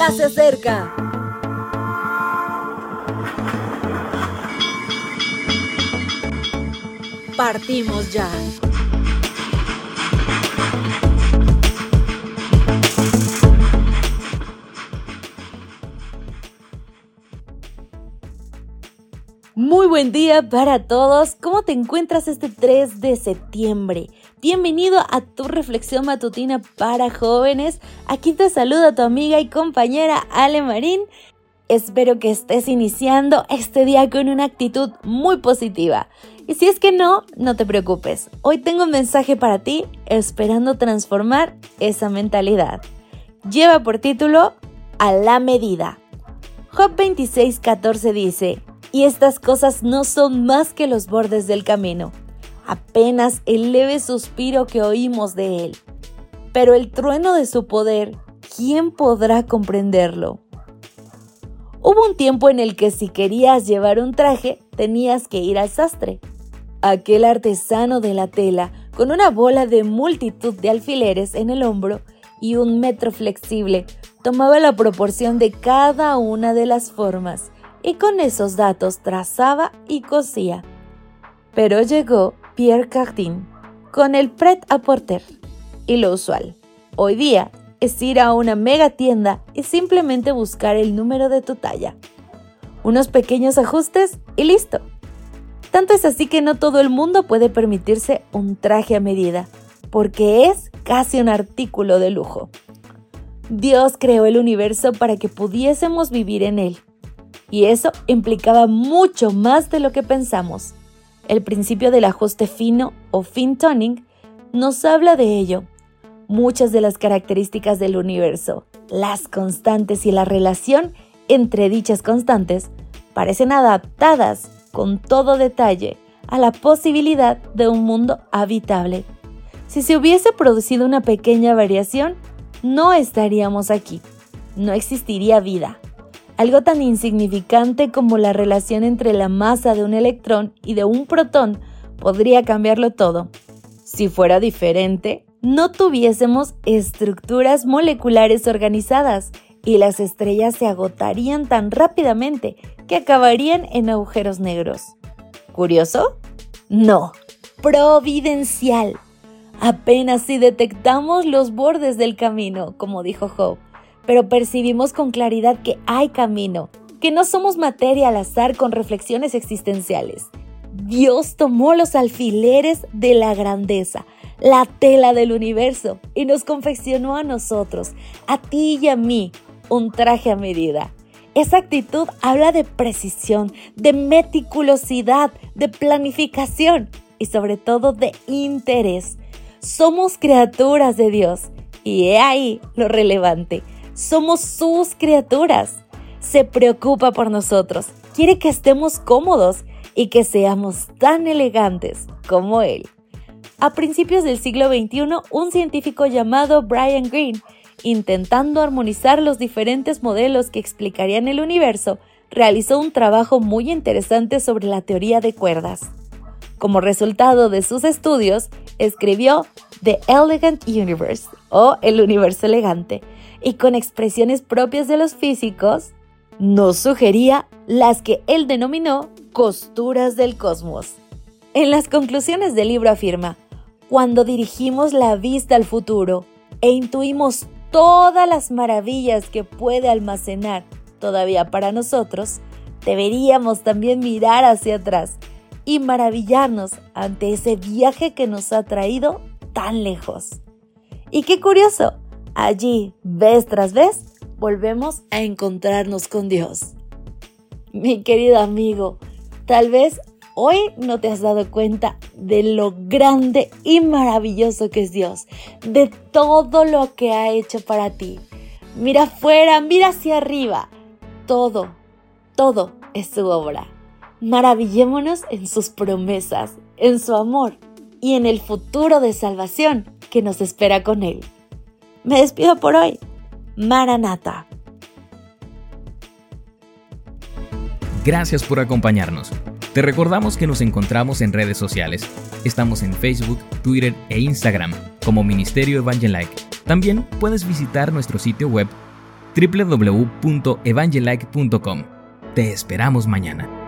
ya se acerca. Partimos ya. Muy buen día para todos. ¿Cómo te encuentras este 3 de septiembre? Bienvenido a tu reflexión matutina para jóvenes. Aquí te saluda tu amiga y compañera Ale Marín. Espero que estés iniciando este día con una actitud muy positiva. Y si es que no, no te preocupes. Hoy tengo un mensaje para ti esperando transformar esa mentalidad. Lleva por título A la medida. Job 26:14 dice, y estas cosas no son más que los bordes del camino, apenas el leve suspiro que oímos de él. Pero el trueno de su poder, ¿quién podrá comprenderlo? Hubo un tiempo en el que si querías llevar un traje, tenías que ir al sastre. Aquel artesano de la tela, con una bola de multitud de alfileres en el hombro y un metro flexible, tomaba la proporción de cada una de las formas y con esos datos trazaba y cosía. Pero llegó Pierre Cardin con el pret à porter y lo usual. Hoy día es ir a una mega tienda y simplemente buscar el número de tu talla. Unos pequeños ajustes y listo. Tanto es así que no todo el mundo puede permitirse un traje a medida, porque es casi un artículo de lujo. Dios creó el universo para que pudiésemos vivir en él y eso implicaba mucho más de lo que pensamos. El principio del ajuste fino o fin tuning nos habla de ello. Muchas de las características del universo, las constantes y la relación entre dichas constantes parecen adaptadas con todo detalle a la posibilidad de un mundo habitable. Si se hubiese producido una pequeña variación, no estaríamos aquí. No existiría vida. Algo tan insignificante como la relación entre la masa de un electrón y de un protón podría cambiarlo todo. Si fuera diferente, no tuviésemos estructuras moleculares organizadas y las estrellas se agotarían tan rápidamente que acabarían en agujeros negros. ¿Curioso? No, providencial. Apenas si detectamos los bordes del camino, como dijo Job, pero percibimos con claridad que hay camino, que no somos materia al azar con reflexiones existenciales. Dios tomó los alfileres de la grandeza, la tela del universo, y nos confeccionó a nosotros, a ti y a mí, un traje a medida. Esa actitud habla de precisión, de meticulosidad, de planificación y sobre todo de interés. Somos criaturas de Dios y he ahí lo relevante. Somos sus criaturas. Se preocupa por nosotros. Quiere que estemos cómodos y que seamos tan elegantes como Él. A principios del siglo XXI, un científico llamado Brian Greene, intentando armonizar los diferentes modelos que explicarían el universo, realizó un trabajo muy interesante sobre la teoría de cuerdas. Como resultado de sus estudios, escribió The Elegant Universe o El Universo Elegante, y con expresiones propias de los físicos, nos sugería las que él denominó costuras del cosmos. En las conclusiones del libro afirma, cuando dirigimos la vista al futuro e intuimos todas las maravillas que puede almacenar todavía para nosotros, deberíamos también mirar hacia atrás y maravillarnos ante ese viaje que nos ha traído tan lejos. Y qué curioso, Allí, vez tras vez, volvemos a encontrarnos con Dios. Mi querido amigo, tal vez hoy no te has dado cuenta de lo grande y maravilloso que es Dios, de todo lo que ha hecho para ti. Mira afuera, mira hacia arriba. Todo, todo es su obra. Maravillémonos en sus promesas, en su amor y en el futuro de salvación que nos espera con Él. Me despido por hoy. Maranata. Gracias por acompañarnos. Te recordamos que nos encontramos en redes sociales. Estamos en Facebook, Twitter e Instagram como Ministerio Evangelike. También puedes visitar nuestro sitio web www.evangelike.com. Te esperamos mañana.